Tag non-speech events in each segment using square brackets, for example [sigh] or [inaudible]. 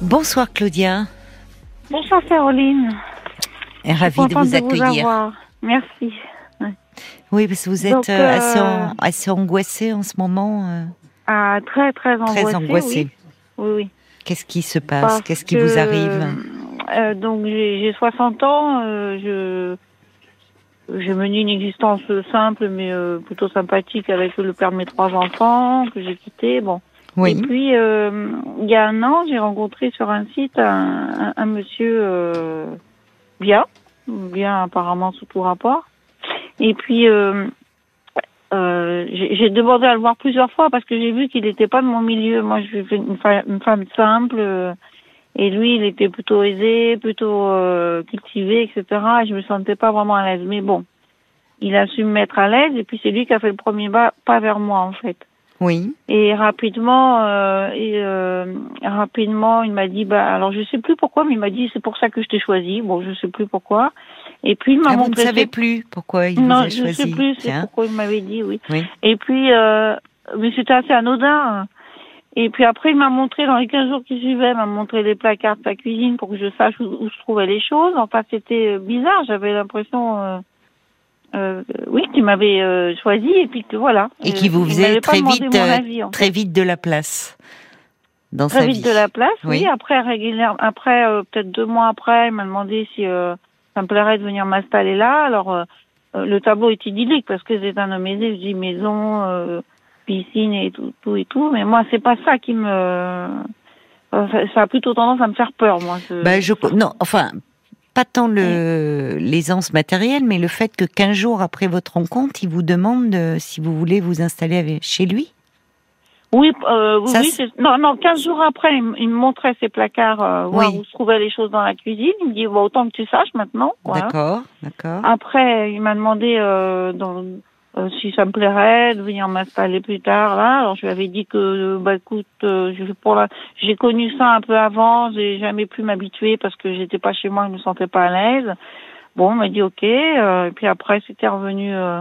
Bonsoir Claudia. Bonsoir Caroline. Et ravie de vous accueillir. Merci. Oui, parce que vous êtes Donc, euh, euh, assez, en- assez angoissée en ce moment. euh, Ah, très très angoissée. très angoissée. Oui, oui. oui. Qu'est-ce qui se passe? Qu'est-ce qui vous arrive? euh, Donc j'ai j'ai 60 ans. euh, je je menais une existence simple mais euh, plutôt sympathique avec le père de mes trois enfants que j'ai quitté. Bon. Et puis euh, il y a un an, j'ai rencontré sur un site un, un, un monsieur euh, bien, bien apparemment sous tout rapport. Et puis euh, euh, j'ai demandé à le voir plusieurs fois parce que j'ai vu qu'il n'était pas de mon milieu. Moi, je suis une, une femme simple. euh, et lui, il était plutôt aisé, plutôt euh, cultivé, etc. Et je me sentais pas vraiment à l'aise. Mais bon, il a su me mettre à l'aise. Et puis c'est lui qui a fait le premier pas vers moi, en fait. Oui. Et rapidement, euh, et euh, rapidement, il m'a dit, bah alors je sais plus pourquoi, mais il m'a dit c'est pour ça que je t'ai choisi. Bon, je sais plus pourquoi. Et puis il m'a Ah, vous ne montré. savez plus pourquoi il non, vous a je choisi sais plus. C'est pourquoi il m'avait dit, oui. Oui. Et puis, euh, mais c'était assez anodin. Et puis après, il m'a montré, dans les 15 jours qui suivaient, il m'a montré les placards de sa cuisine pour que je sache où, où se trouvaient les choses. Enfin, c'était euh, bizarre. J'avais l'impression, euh, oui, qu'il m'avait euh, choisi et puis que voilà. Et qui Euh, vous faisait très vite, euh, avis, en très vite de la place dans très sa vite vie. de la place, oui. Oui. Après, régulièrement, après euh, peut-être deux mois après, il m'a demandé si euh, ça me plairait de venir m'installer là. Alors, le tableau est idyllique parce que c'est un homme aisé. Je dis maison, euh, piscine et tout, tout et tout. Mais moi, c'est pas ça qui me. ça, ça a plutôt tendance à me faire peur, moi. ce- Bah, je non, enfin pas tant le l'aisance matérielle, mais le fait que 15 jours après votre rencontre, il vous demande si vous voulez vous installer avec- chez lui. Oui, euh, oui, Ça, oui, c'est- c'est- non, non, 15 jours après, il, me montrait ses placards, euh, voir où se trouvaient les choses dans la cuisine. Il me dit, bon, autant que tu saches maintenant. Voilà. D'accord, d'accord. Après, il m'a demandé euh, dans- euh, si ça me plairait de venir m'installer plus tard là. Alors je lui avais dit que euh, bah écoute, euh, je pour la, j'ai connu ça un peu avant, j'ai jamais pu m'habituer parce que j'étais pas chez moi, je me sentais pas à l'aise. Bon, il m'a dit ok. euh, et puis après, c'était revenu euh,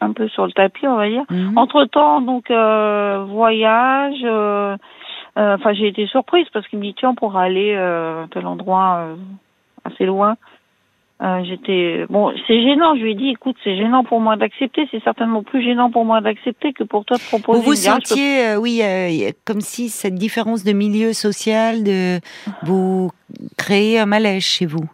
un peu sur le tapis, on va dire. Mhm. Entre temps, donc euh, voyage. euh, euh, Enfin, j'ai été surprise parce qu'il me dit tiens, on pourra aller euh, à tel endroit euh, assez loin. Euh, J'étais bon, c'est gênant. Je lui ai dit écoute, c'est gênant pour moi d'accepter. C'est certainement plus gênant pour moi d'accepter que pour toi de proposer. Vous vous peux- sentiez, euh, oui, euh, comme si cette différence de milieu social, de vous créez un malaise chez vous.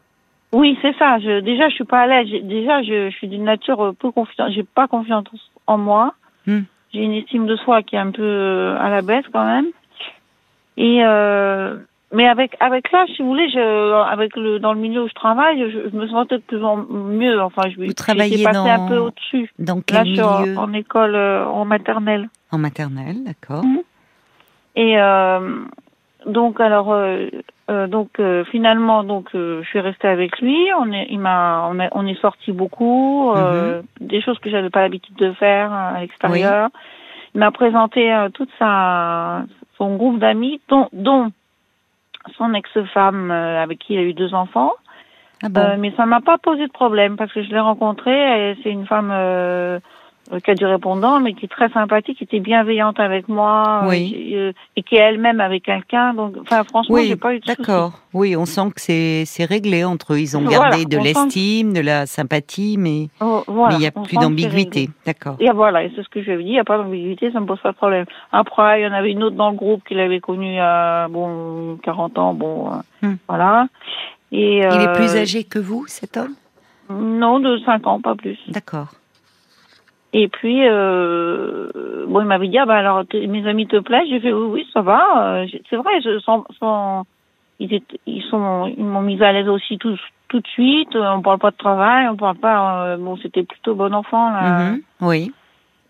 Oui, c'est ça. Je, déjà, je suis pas à l'aise. Déjà, je, je suis d'une nature peu confiante. J'ai pas confiance en moi. Hmm. J'ai une estime de soi qui est un peu à la baisse quand même. Et mais avec avec là, si vous voulez, je, avec le dans le milieu où je travaille, je, je me sentais de plus en mieux. Enfin, je j'étais passée un peu au-dessus. Dans Là, je suis en, école euh, en maternelle. En maternelle, d'accord. Mhm. Et euh, donc alors euh, euh, donc euh, finalement donc euh, je suis restée avec lui. On est il m'a on, est- on est sorti beaucoup euh, des choses que j'avais pas l'habitude de faire euh, à l'extérieur. Il m'a présenté euh, toute sa son groupe d'amis dont dont son ex-femme euh, avec qui il a eu deux enfants. Ah bon Euh, mais ça m'a pas posé de problème parce que je l'ai rencontrée et c'est une femme euh, euh, qui a du répondant mais qui est très sympathique, qui était bienveillante avec moi euh, Oui. euh, et qui est elle-même avec quelqu'un. Donc, enfin, franchement, Oui, j'ai pas eu de d'accord. Oui, on sent que c'est c'est réglé entre eux. Ils ont Voilà, gardé de que- l'estime, de la sympathie, mais Oh, voilà, il n'y a plus d'ambiguïté. D'accord. Et voilà, et c'est ce que je lui avais dit, il n'y a pas d'ambiguïté, ça me pose pas de problème. Après, il y en avait une autre dans le groupe qu'il avait connue à, bon, 40 ans, bon, euh, Hmm. voilà. Et, Il est euh, plus âgé que vous, cet homme? Non, de 5 ans, pas plus. D'accord. Et puis, euh, bon, il m'avait dit, ah, bah, alors, mes amis te plaisent? J'ai fait, oui, oui, ça va. Euh, c'est vrai, je, sont, sont, ils, étaient- ils sont, ils m'ont mis à l'aise aussi tout, tout de suite. Euh, On parle pas de travail, on parle pas, euh, bon, c'était plutôt bon enfant, là. Mhm, Oui.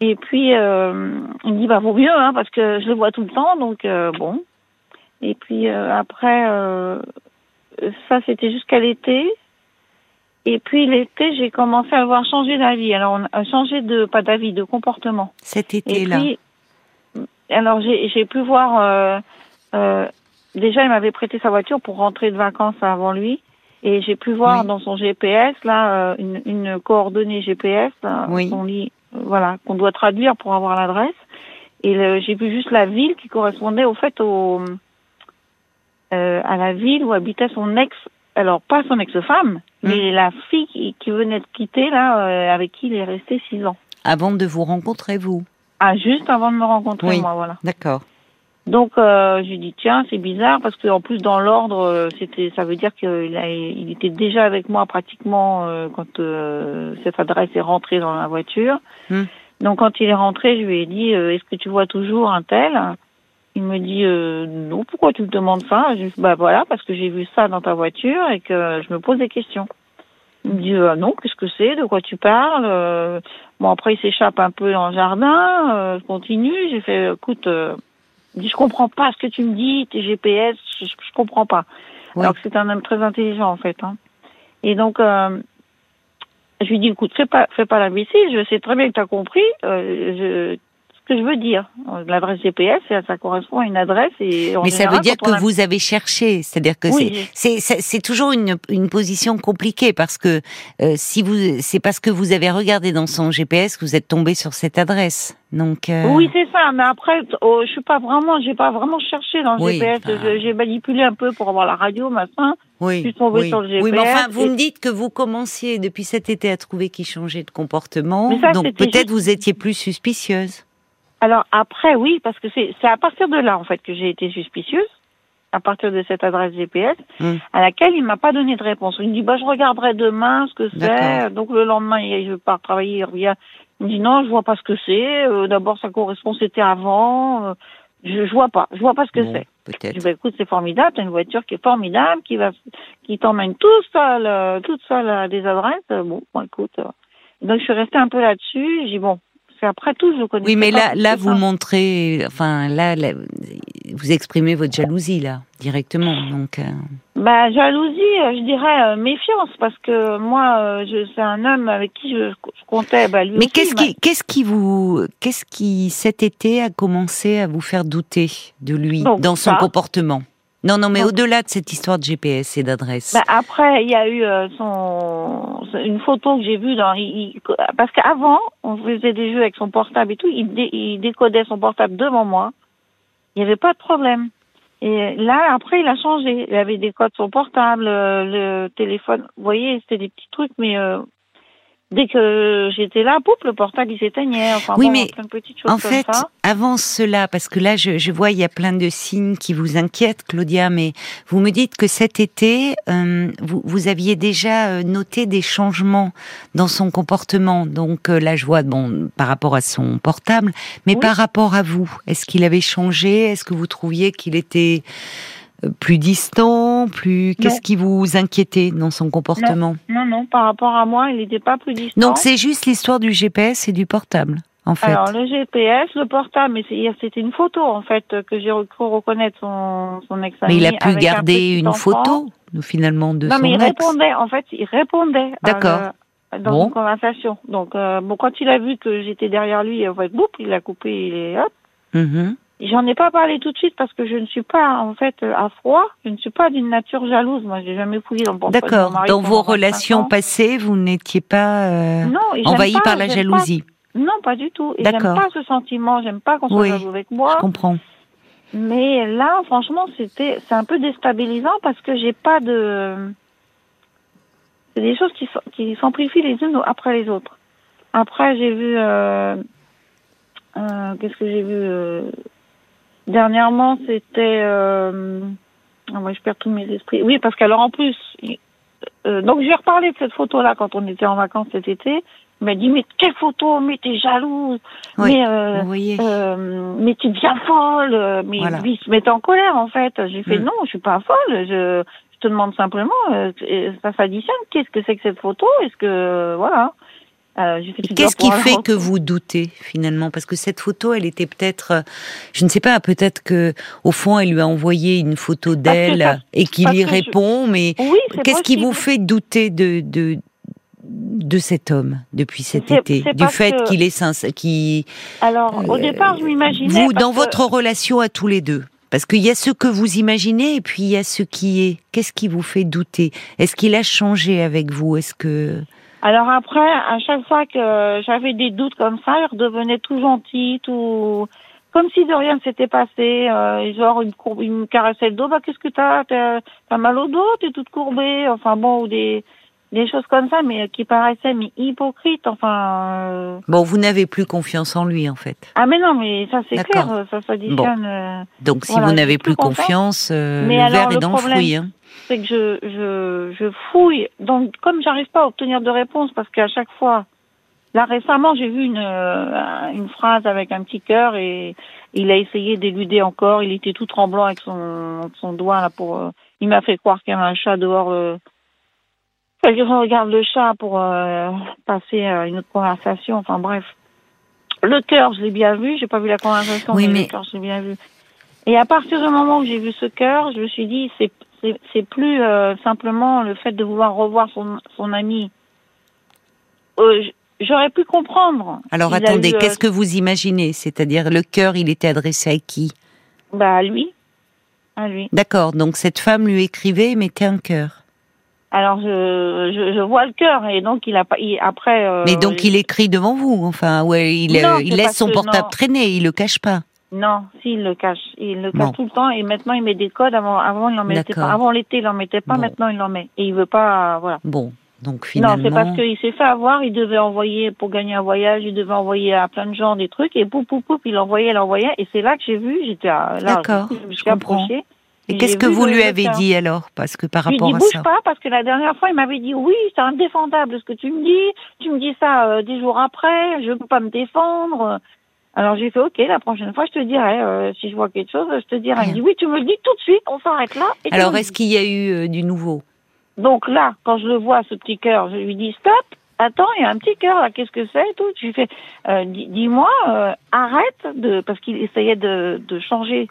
Et puis, euh, il me dit, bah, vaut mieux, hein, parce que je le vois tout le temps, donc, euh, bon. Et puis, euh, après, euh, ça, c'était jusqu'à l'été. Et puis, l'été, j'ai commencé à le voir changer d'avis. Alors, on a changé de, pas d'avis, de comportement. Cet Et été-là. puis, alors, j'ai pu voir, euh, euh, déjà, il m'avait prêté sa voiture pour rentrer de vacances avant lui. Et j'ai pu voir Oui. dans son GPS, là, euh, une, une coordonnée GPS, là, Oui. qu'on lit, euh, voilà, qu'on doit traduire pour avoir l'adresse. Et j'ai vu juste la ville qui correspondait au fait au, euh, à la ville où habitait son ex, alors pas son ex-femme, Mm. mais la fille qui, qui venait de quitter là, euh, avec qui il est resté six ans. Avant de vous rencontrer, vous Ah, juste avant de me rencontrer, Oui. moi, voilà. D'accord. Donc euh, j'ai dit tiens c'est bizarre parce que en plus dans l'ordre euh, c'était ça veut dire qu'il a- il était déjà avec moi pratiquement euh, quand euh, cette adresse est rentrée dans la voiture. Hmm. Donc quand il est rentré je lui ai dit est-ce que tu vois toujours un tel? Il me dit euh, non pourquoi tu me demandes ça? Je dis bah voilà parce que j'ai vu ça dans ta voiture et que je me pose des questions. Il me dit euh, non qu'est-ce que c'est? De quoi tu parles? Euh, Bon après il s'échappe un peu dans le jardin je continue j'ai fait écoute il dit, je comprends pas ce que tu me dis, tes GPS, je, je comprends pas. Oui. Alors que c'est un homme très intelligent en fait. Hein. Et donc, je lui dis, écoute, fais pas, fais pas l'imbécile, je sais très bien que tu as compris je, que je veux dire. L'adresse GPS, ça, correspond à une adresse. Et Mais ça veut dire que a- vous avez cherché, c'est-à-dire que Oui, c'est- c'est toujours une une position compliquée parce que euh, si vous c'est parce que vous avez regardé dans son GPS que vous êtes tombé sur cette adresse. Donc euh, Oui, c'est ça. Mais après, oh, je suis pas vraiment, j'ai pas vraiment cherché dans le Oui, GPS. J'ai manipulé un peu pour avoir la radio, machin. oui, je suis tombée oui. sur le Oui, mais GPS enfin, vous et- me dites que vous commenciez depuis cet été à trouver qu'il changeait de comportement, ça, donc peut-être juste- vous étiez plus suspicieuse. Alors après, oui, parce que c'est c'est à partir de là en fait que j'ai été suspicieuse, à partir de cette adresse GPS, Hmm. à laquelle il m'a pas donné de réponse. Il me dit bah je regarderai demain ce que c'est. Donc le lendemain, il- je pars travailler, il revient. Il me dit non, je vois pas ce que c'est. Euh, D'abord ça correspond, c'était avant. Euh, je, je vois pas, je vois pas ce que Bon, c'est. Je peut-être. bah écoute c'est formidable, t'as une voiture qui est formidable, qui va, qui t'emmène tout seul, euh, toute seule à des adresses. Euh, Bon, bon écoute. euh. Donc je suis restée un peu là-dessus. J'ai dit bon, c'est après tout je connais. Oui, mais là, là, vous ça. montrez, enfin, là, là, vous exprimez votre jalousie là directement. Donc, euh, Bah jalousie, euh, je dirais euh, méfiance parce que moi, euh, c'est un homme avec qui je, je comptais. Bah, lui mais qu'est-ce bah, qui, qu'est-ce qui vous, qu'est-ce qui cet été a commencé à vous faire douter de lui Donc, dans son ça. comportement? Non, non, mais au-delà de cette histoire de GPS et d'adresse. bah, après, il y a eu euh, son une photo que j'ai vue dans il- parce qu'avant, on faisait des jeux avec son portable et tout. Il, dé- il décodait son portable devant moi. Il n'y avait pas de problème. Et là, après, il a changé. Il avait des codes sur son portable, euh, le téléphone. Vous voyez, c'était des petits trucs, mais euh, dès que j'étais là, poup, le portable il s'éteignait. Enfin, Oui, bon, mais plein de petites choses En comme fait, ça. avant cela, parce que là, je, je vois, il y a plein de signes qui vous inquiètent, Claudia, mais vous me dites que cet été, euh, vous, vous aviez déjà euh, noté des changements dans son comportement. Donc euh, là, je vois, bon, par rapport à son portable, mais Oui. par rapport à vous, est-ce qu'il avait changé? Est-ce que vous trouviez qu'il était euh, plus distant? Plus Qu'est-ce Non. qui vous inquiétait dans son comportement? Non, non, par rapport à moi, il n'était pas plus distant. Donc c'est juste l'histoire du GPS et du portable, en fait. Alors, le GPS, le portable, mais c'était une photo, en fait, que j'ai cru reconnaître son, son ex Mais il a pu garder une photo, finalement, de Non, son mais il ex. répondait, en fait, il répondait. D'accord. dans Bon. une conversation. Donc, euh, bon, quand il a vu que j'étais derrière lui, en fait, boum, il a coupé, il est, hop. Mhm. J'en ai pas parlé tout de suite parce que je ne suis pas, en fait, à froid. Je ne suis pas d'une nature jalouse. Moi, j'ai jamais fouillé dans mon D'accord. Dans vos 25 relations passées, vous n'étiez pas euh, Non, et j'aime envahi pas- par la j'aime pas- jalousie. Non, pas du tout. Et j'aime pas ce sentiment. J'aime pas qu'on soit Oui, jaloux avec moi. Je comprends. Mais là, franchement, c'était, c'est un peu déstabilisant parce que j'ai pas de. C'est des choses qui, qui s'amplifient les unes après les autres. Après, j'ai vu. euh, euh, Qu'est-ce que j'ai vu euh, Dernièrement, c'était. Euh, ah, moi, je perds tous mes esprits. Oui, parce qu'alors en plus. euh, donc, je lui ai reparlé de cette photo-là quand on était en vacances cet été. Il m'a dit Mais quelle photo Mais t'es jalouse Oui, Mais. euh, Vous voyez. euh, mais tu deviens folle, mais Voilà. lui il se mettait en colère en fait. J'ai fait Mm. non, je suis pas folle, je, je te demande simplement, euh, ça s'additionne, qu'est-ce que c'est que cette photo? Est-ce que voilà euh, Qu'est-ce qui fait que vous doutez finalement? Parce que cette photo, elle était peut-être, euh, je ne sais pas, peut-être que au fond, elle lui a envoyé une photo d'elle et qu'il y je- répond. Mais Oui, qu'est-ce qui vous fait douter de de de cet homme depuis cet été, du fait qu'il est sincère, qui Alors au Euh, départ, je m'imaginais. vous dans que- votre relation à tous les deux. Parce qu'il y a ce que vous imaginez et puis il y a ce qui est. Qu'est-ce qui vous fait douter? Est-ce qu'il a changé avec vous? Est-ce que Alors après, à chaque fois que j'avais des doutes comme ça, il redevenait tout gentil, tout comme si de rien ne s'était passé. Euh, genre, il me, courbe, il me caressait le dos. Bah, qu'est-ce que t'as? T'as t'as mal au dos? T'es toute courbée? Enfin bon, ou des des choses comme ça, mais qui paraissaient mais hypocrites. Enfin. euh, Bon, vous n'avez plus confiance en lui, en fait. Ah mais non, mais ça c'est clair, ça s'additionne. euh, Donc, si Voilà, vous n'avez plus plus confiance, euh, Mais le alors, verre le est dans problème- le fruit. Hein. C'est que je, je, je fouille. Donc, comme j'arrive pas à obtenir de réponse, parce qu'à chaque fois, là récemment, j'ai vu une, euh, une phrase avec un petit cœur et il a essayé d'éluder encore. Il était tout tremblant avec son, son doigt là pour. euh, il m'a fait croire qu'il y avait un chat dehors. Euh, Quelqu'un regarde le chat pour euh, passer à une autre conversation. Enfin bref, le cœur, je l'ai bien vu. J'ai pas vu la conversation, Oui, mais, mais- le cœur, je l'ai bien vu. Et à partir du moment où j'ai vu ce cœur, je me suis dit, c'est c'est plus euh, simplement le fait de vouloir revoir son son ami. Euh, J'aurais pu comprendre. Alors, attendez, eu, euh, qu'est-ce que vous imaginez? C'est-à-dire, le cœur, il était adressé à qui? Bah à lui, à lui. D'accord, donc cette femme lui écrivait et mettait un cœur. Alors je, je je vois le cœur et donc il a pas il- après. euh, Mais donc, il écrit devant vous, enfin, ouais, il, Non, euh, c'est il laisse son que portable non. traîner, il le cache pas. Non, s'il le cache, il le cache Bon. tout le temps et maintenant il met des codes. Avant, avant il en mettait pas. Avant l'été il en mettait pas. Bon. Maintenant il en met et il veut pas. Voilà. Bon, donc Non, finalement... c'est parce qu'il s'est fait avoir. Il devait envoyer pour gagner un voyage. Il devait envoyer à plein de gens des trucs et poup poup poup il envoyait, il envoyait et c'est là que j'ai vu. J'étais à- là. D'accord, je me suis approchée. Et qu'est-ce que vous lui avez dit alors? Parce que par rapport dit à bouge ça... pas parce que la dernière fois il m'avait dit oui c'est indéfendable ce que tu me dis. Tu me dis ça euh, des jours après. Je peux pas me défendre. Alors j'ai fait ok la prochaine fois je te dirai euh, si je vois quelque chose je te dirai. Dit oui tu me le dis tout de suite on s'arrête là. et Alors, est-ce qu'il y a eu euh, du nouveau? Donc là, quand je le vois, ce petit cœur, je lui dis stop. Attends, il y a un petit cœur là. Qu'est-ce que c'est et tout Je lui fais, euh, dis- dis-moi, euh, arrête de, parce qu'il essayait de, de changer.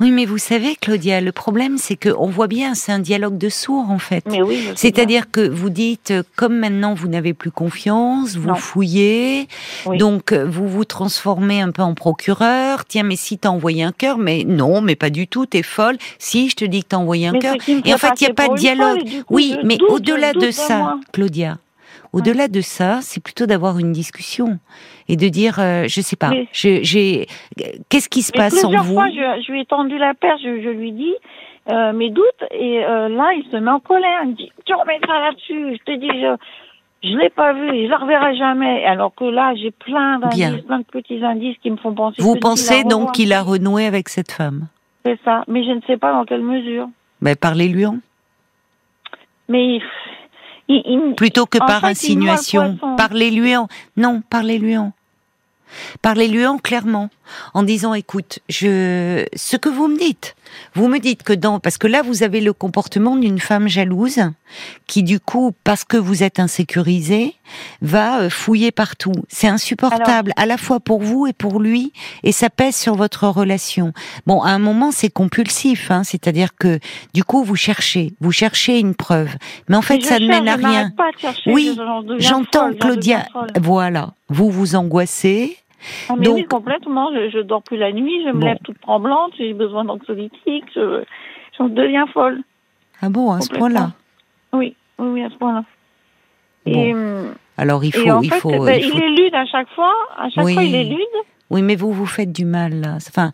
Oui, mais vous savez, Claudia, le problème, c'est que on voit bien, c'est un dialogue de sourds, en fait. Mais oui. C'est-à-dire que vous dites, euh, comme maintenant vous n'avez plus confiance, vous Non. fouillez, Oui. donc vous vous transformez un peu en procureur. Tiens, mais si t'as envoyé un cœur, mais non, mais pas du tout, t'es folle. Si, je te dis que t'as envoyé un cœur. Et en fait fait, il n'y a pas de dialogue. coup, Oui, mais au-delà de ça, moi. Claudia, au-delà de ça, c'est plutôt d'avoir une discussion et de dire, euh, je sais pas, Mais- j'ai, qu'est-ce qui se Mais passe en plusieurs vous? fois, je, lui ai tendu la perche, je, je lui dis euh, mes doutes, et euh, là, il se met en colère. Il me dit, tu remets ça là-dessus. Je te dis, je, je l'ai pas vu, je la reverrai jamais. Alors que là, j'ai plein d'indices, plein de petits indices qui me font penser. Vous que pensez donc qu'il a renoué avec cette femme? C'est ça, mais je ne sais pas dans quelle mesure. Ben, parlez-lui en. Mais il, il, me- plutôt que par fait, insinuation. Parlez-lui en. Non, parlez-lui en. Parlez-lui en clairement, en disant écoute, je ce que vous me dites, vous me dites que dans parce que là vous avez le comportement d'une femme jalouse qui du coup parce que vous êtes insécurisé va euh, fouiller partout. C'est insupportable à la fois pour vous et pour lui et ça pèse sur votre relation. Bon, à un moment c'est compulsif, hein, c'est-à-dire que du coup vous cherchez, vous cherchez une preuve, mais en fait mais ça ne mène à rien. pas de chercher, Oui, J'entends Claudia. Voilà, vous vous angoissez. Ah, mais oui, donc- complètement. Je, je dors plus la nuit, je me Bon. lève toute tremblante, j'ai besoin d'anxiolytiques, je, j'en deviens folle. Ah bon, à ce point-là. Oui, oui, oui, à ce point-là. Bon. Et, hum, Alors il faut, et en il fait, faut, ben, il faut- est lude à chaque fois. À chaque Oui. fois, il est lude. Oui, mais vous vous faites du mal là. Enfin,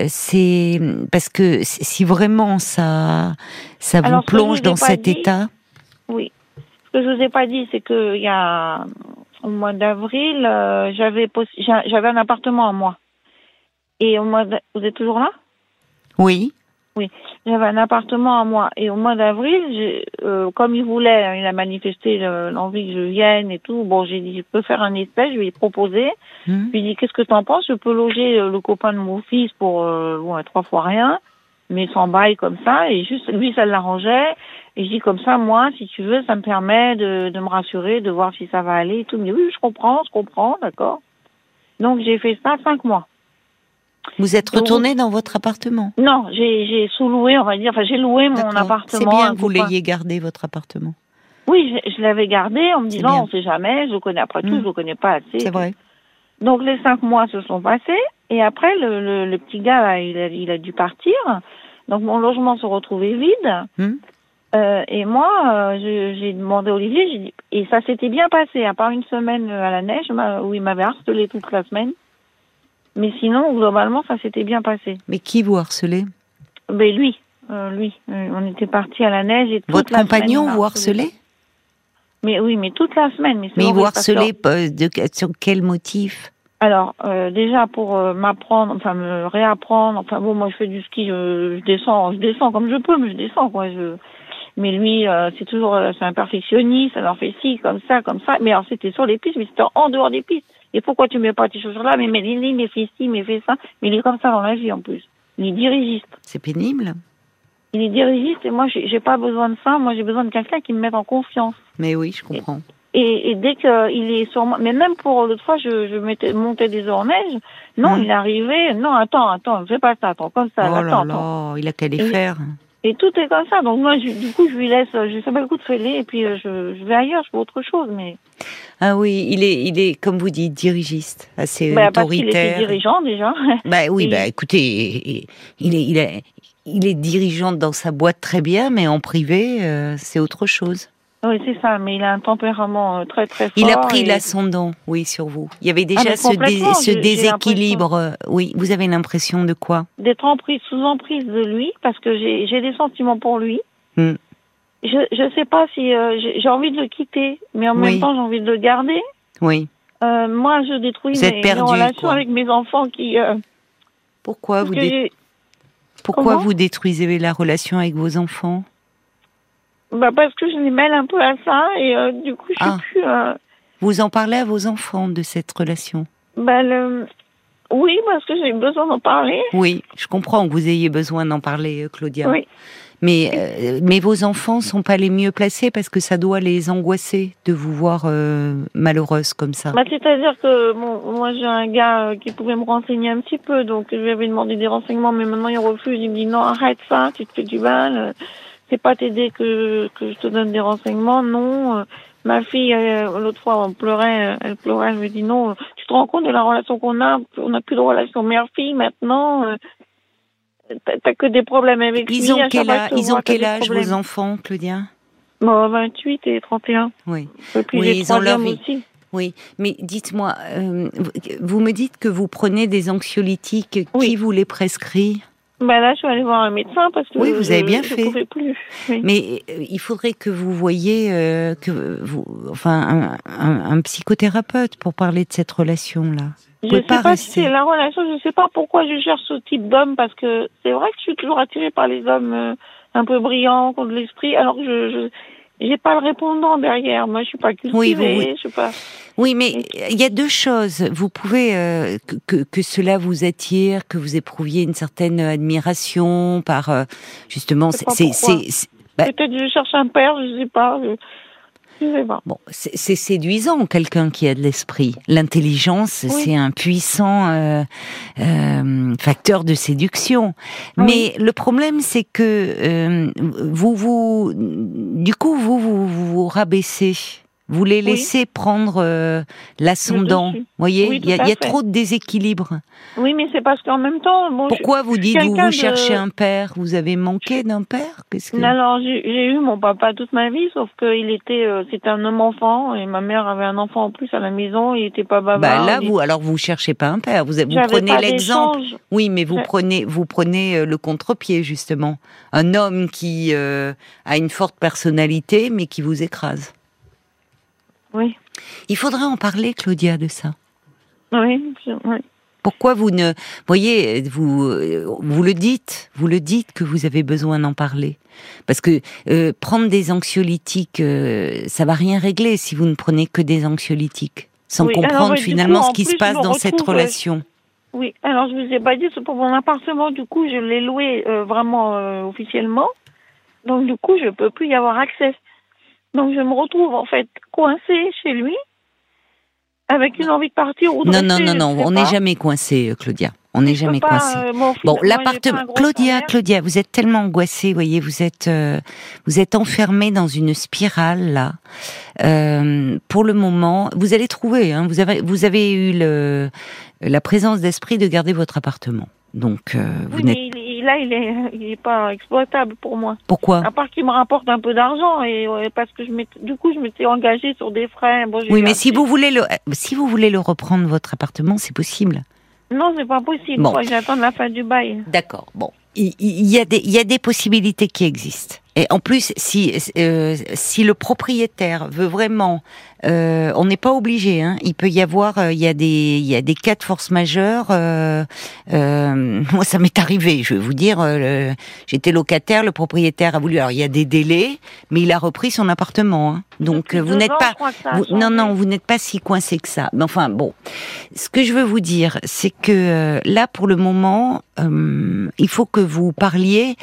euh, c'est parce que si vraiment ça, ça vous Alors, je plonge dans cet dit, état. Oui. Ce que je vous ai pas dit, c'est que il y a au mois d'avril, euh, j'avais j'avais un appartement à moi. Et au mois vous êtes toujours là? Oui. J'avais un appartement à moi. Et au mois d'avril, euh, comme il voulait, hein, il a manifesté le- l'envie que je vienne et tout. Bon, j'ai dit, je peux faire un espèce, je lui ai proposé. Hmm. Je lui ai dit, qu'est-ce que t'en penses? Je peux loger euh, le copain de mon fils pour euh, bon, trois fois rien, mais sans bail comme ça. Et juste, lui, ça l'arrangeait. Et je dis, comme ça, moi, si tu veux, ça me permet de, de me rassurer, de voir si ça va aller et tout. Mais oui, je comprends, je comprends, d'accord. Donc, j'ai fait ça cinq mois. Vous êtes retourné dans votre appartement? Non, j'ai j'ai sous-loué, on va dire. Enfin, j'ai loué mon appartement. C'est bien que vous l'ayez gardé votre appartement. Oui, je, je l'avais gardé en me disant, bien. on sait jamais, je le connais après tout, Mm. je le connais pas assez. C'est vrai. Donc les cinq mois se sont passés et après le, le, le petit gars là, il a, il a dû partir. Donc mon logement se retrouvait vide. Hmm. Euh, et moi, euh, j'ai demandé à Olivier, j'ai dit, et ça s'était bien passé, à part une semaine à la neige où il m'avait harcelé toute la semaine. Mais sinon, globalement, ça s'était bien passé. Mais qui vous harcelait? Ben lui, euh, lui. On était parti à la neige et toute Votre la compagnon semaine, vous harcelait? Mais oui, mais toute la semaine. Mais, c'est Mais il vous harcelait de, sur quel motif? Alors, euh, déjà pour euh, m'apprendre, enfin me réapprendre, enfin bon, moi je fais du ski, je, je descends, je descends comme je peux, mais je descends quoi. Je... Mais lui, euh, c'est toujours, euh, c'est un perfectionniste, alors fait ci, comme ça, comme ça. Mais alors c'était sur les pistes, mais c'était en dehors des pistes. Et pourquoi tu mets pas tes chaussures là Mais mais il mais fait ci, mais fait ça. Mais il est comme ça dans la vie en plus. Il est dirigiste. C'est pénible. Il est dirigiste et moi j'ai j'ai pas besoin de ça. Moi j'ai besoin de quelqu'un qui me mette en confiance. Mais oui, je comprends. Et, et dès qu'il est sur moi, mais même pour l'autre fois, je, je mettais, montais des neige. Non, Hmm. il est arrivé. Non, attends, attends, fais pas ça, attends, comme ça, oh là attends, là, attends. il a qu'à les Et- faire. Et tout est comme ça. Donc moi, je- du coup, je lui laisse, je sais pas le coup de fêler, et puis euh, je, je vais ailleurs, je fais autre chose. Mais Ah oui, il est, il est, comme vous dites, dirigiste, assez bah, parce qu'il était autoritaire. dirigeant déjà. Bah oui, Et- bah écoutez, il il est, il est, il est dirigeant dans sa boîte très bien, mais en privé, euh, c'est autre chose. Oui, c'est ça. Mais il a un tempérament euh, très très fort. Il a pris et- l'ascendant, oui, sur vous. Il y avait Ah, déjà ce, dé- déséquilibre. euh, Oui, vous avez l'impression de quoi? D'être emprise, sous emprise de lui, parce que j'ai des sentiments pour lui. Hmm. Je je sais pas si euh, j'ai envie de le quitter, mais en Oui. même temps j'ai envie de le garder. Oui. Euh, moi, je détruis mes, perdu, relations quoi. avec mes enfants qui. Euh, Pourquoi parce vous, dé- j'ai- pourquoi comment? vous détruisez la relation avec vos enfants? Bah, parce que je les mêle un peu à ça et euh, du coup, je suis Ah. plus. Euh, Vous en parlez à vos enfants de cette relation? Bah, le... Oui, parce que j'ai besoin d'en parler. Oui, je comprends que vous ayez besoin d'en parler, euh, Claudia. Oui. Mais, euh, mais vos enfants sont pas les mieux placés parce que ça doit les angoisser de vous voir euh, malheureuse comme ça. Bah, C'est-à-dire que bon, moi, j'ai un gars euh, qui pouvait me renseigner un petit peu, donc je lui avais demandé des renseignements, mais maintenant il refuse. Il me dit non, arrête ça, tu te fais du mal. C'est pas t'aider que, que je te donne des renseignements, non. euh, Ma fille, euh, l'autre fois, on pleurait, euh, elle pleurait, elle me dit non, tu te rends compte de la relation qu'on a On n'a plus de relation mère-fille maintenant. T'as que des problèmes avec lui. Ils ont quel, âge- je ils ont quel âge vos enfants, Claudia? Bon, 28 et 31. Oui. Et puis Oui, ils ont leur vie. aussi. Oui, mais dites-moi, euh, vous- me dites que vous prenez des anxiolytiques. Qui vous les prescrit? Bah là, je suis allée voir un médecin parce que Oui, vous avez je- bien je fait. pouvais plus. Oui. Mais euh, il faudrait que vous voyiez euh, que vous, enfin, un, un- un psychothérapeute pour parler de cette relation-là. Je pouvez sais pas si c'est la relation, je sais pas pourquoi je cherche ce type d'homme parce que c'est vrai que je suis toujours attirée par les hommes euh, un peu brillants, qui ont de l'esprit, alors que je, je j'ai pas le répondant derrière. Moi, je suis pas cultivée, Oui, je sais pas. Oui, mais il y a deux choses. Vous pouvez euh, que, que, cela vous attire, que vous éprouviez une certaine admiration par euh, justement. C'est c'est- c'est- Bah- Peut-être que je cherche un père, je sais pas. Je, Bon, c'est c'est séduisant, quelqu'un qui a de l'esprit. L'intelligence, Oui. c'est un puissant euh, euh, facteur de séduction. Oui. Mais le problème, c'est que euh, vous, vous, du coup, vous, vous, vous, vous rabaissez. Vous les Oui. laissez prendre euh, l'ascendant. Vous voyez, Oui, il y a, y a trop de déséquilibre. Oui, mais c'est parce qu'en même temps, bon, je- Pourquoi vous dites vous, vous de- cherchez un père Vous avez manqué d'un père? Qu'est-ce que Alors j'ai eu mon papa toute ma vie, sauf qu'il était, euh, c'était un homme enfant et ma mère avait un enfant en plus à la maison. Il était pas bavard. Bah là, vous alors vous cherchez pas un père. Vous, vous prenez l'exemple. Oui, mais vous prenez, vous prenez euh, le contre-pied justement. Un homme qui euh, a une forte personnalité, mais qui vous écrase. Oui, Il faudrait en parler, Claudia, de ça. oui, oui. Pourquoi vous ne, voyez, vous, euh, vous le dites, vous le dites que vous avez besoin d'en parler, parce que euh, prendre des anxiolytiques, euh, ça va rien régler si vous ne prenez que des anxiolytiques, sans Oui, comprendre finalement coup, ce qui se passe dans cette euh, relation. Oui, alors je vous ai pas dit, c'est pour mon appartement, du coup, je l'ai loué vraiment officiellement. Donc, du coup, je peux plus y avoir accès. Donc, je me retrouve, en fait, coincée chez lui, avec une envie de partir ou de Non, non, rester, non, non, on n'est jamais coincé, euh, Claudia. On n'est jamais coincé. euh, Bon, l'appartement, Claudia. Claudia, vous êtes tellement angoissée, voyez, vous êtes, euh, vous êtes enfermée dans une spirale là. Euh, pour le moment, vous allez trouver. Hein, vous avez, vous avez eu le, la présence d'esprit de garder votre appartement. Donc, euh, vous Oui, n'êtes. Là, il est, il est pas exploitable pour moi. Pourquoi? À part qu'il me rapporte un peu d'argent et parce que je du coup, je m'étais engagée sur des frais. Bon, Oui, mais si vous voulez le, si vous voulez le reprendre votre appartement, c'est possible. Non, c'est pas possible. Bon. J'attende la fin du bail. D'accord. Bon, il il y, a des il y a des possibilités qui existent. Et en plus, si euh, si le propriétaire veut vraiment, euh, on n'est pas obligé. Hein, il peut y avoir, euh, il y a des il y a des cas de force majeure. [laughs] moi, ça m'est arrivé. Je vais vous dire, j'étais locataire, le propriétaire a voulu. Alors, il y a des délais, mais il a repris son appartement. hein. Donc, vous n'êtes pas vous- non, non, vous n'êtes pas si coincé que ça. Mais enfin, bon. Ce que je veux vous dire, c'est que là, pour le moment, il faut que vous parliez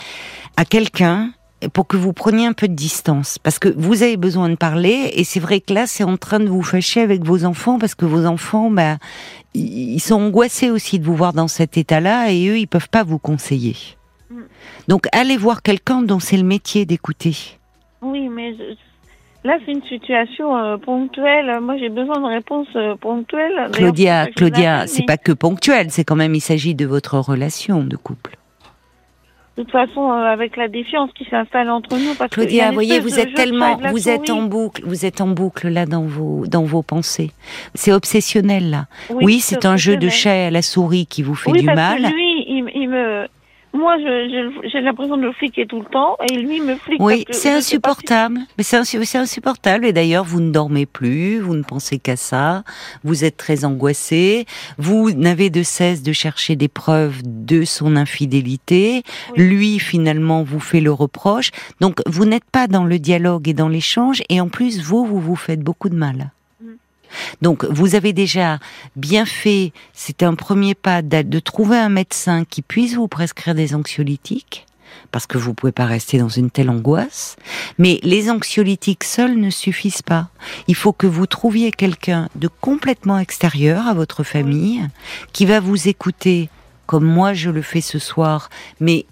à quelqu'un pour que vous preniez un peu de distance. Parce que vous avez besoin de parler, et c'est vrai que là, c'est en train de vous fâcher avec vos enfants, parce que vos enfants, bah, ils sont angoissés aussi de vous voir dans cet état-là, et eux, ils peuvent pas vous conseiller. Mm. Donc, allez voir quelqu'un dont c'est le métier d'écouter. Oui, mais je- là, c'est une situation euh, ponctuelle. Moi, j'ai besoin de réponses euh, ponctuelles. Claudia, Claudia, c'est pas que ponctuel, c'est quand même, il s'agit de votre relation de couple. De toute façon, euh, avec la défiance qui s'installe entre nous, parce que Claudia, a une voyez, vous êtes tellement, vous êtes en souris. boucle, vous êtes en boucle là dans vos, dans vos pensées. C'est obsessionnel là. Oui, c'est un jeu de chat à la souris qui vous fait oui, du parce mal. Que lui, il, il me, moi, j'ai l'impression de le fliquer tout le temps, et lui me flique. Oui, c'est si- insupportable. Mais c'est insu- c'est insupportable. Et d'ailleurs, vous ne dormez plus, vous ne pensez qu'à ça. Vous êtes très angoissé. Vous n'avez de cesse de chercher des preuves de son infidélité. Oui. Lui, finalement, vous fait le reproche. Donc, vous n'êtes pas dans le dialogue et dans l'échange. Et en plus, vous, vous vous faites beaucoup de mal. Donc, vous avez déjà bien fait, c'était un premier pas de trouver un médecin qui puisse vous prescrire des anxiolytiques, parce que vous pouvez pas rester dans une telle angoisse. Mais les anxiolytiques seuls ne suffisent pas. Il faut que vous trouviez quelqu'un de complètement extérieur à votre famille, qui va vous écouter comme moi je le fais ce soir, mais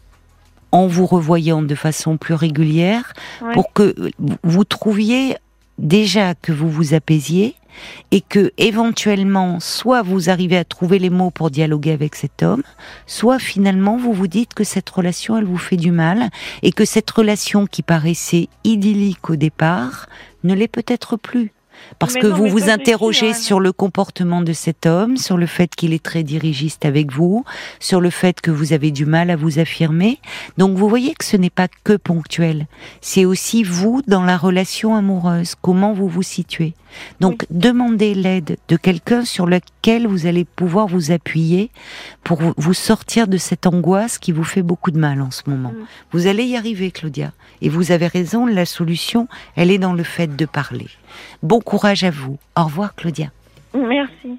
en vous revoyant de façon plus régulière, pour que vous trouviez déjà que vous vous apaisiez et que éventuellement soit vous arrivez à trouver les mots pour dialoguer avec cet homme, soit finalement vous vous dites que cette relation elle vous fait du mal et que cette relation qui paraissait idyllique au départ ne l'est peut-être plus. Parce Mais que non, vous vous interrogez hein. sur le comportement de cet homme, sur le fait qu'il est très dirigiste avec vous, sur le fait que vous avez du mal à vous affirmer. Donc vous voyez que ce n'est pas que ponctuel. C'est aussi vous dans la relation amoureuse, comment vous vous situez? Donc demandez l'aide de quelqu'un sur lequel vous allez pouvoir vous appuyer pour vous- vous sortir de cette angoisse qui vous fait beaucoup de mal en ce moment. Mm. Vous allez y arriver, Claudia. Et vous avez raison, la solution, elle est dans le fait de parler. Bon courage à vous. Au revoir, Claudia. Merci.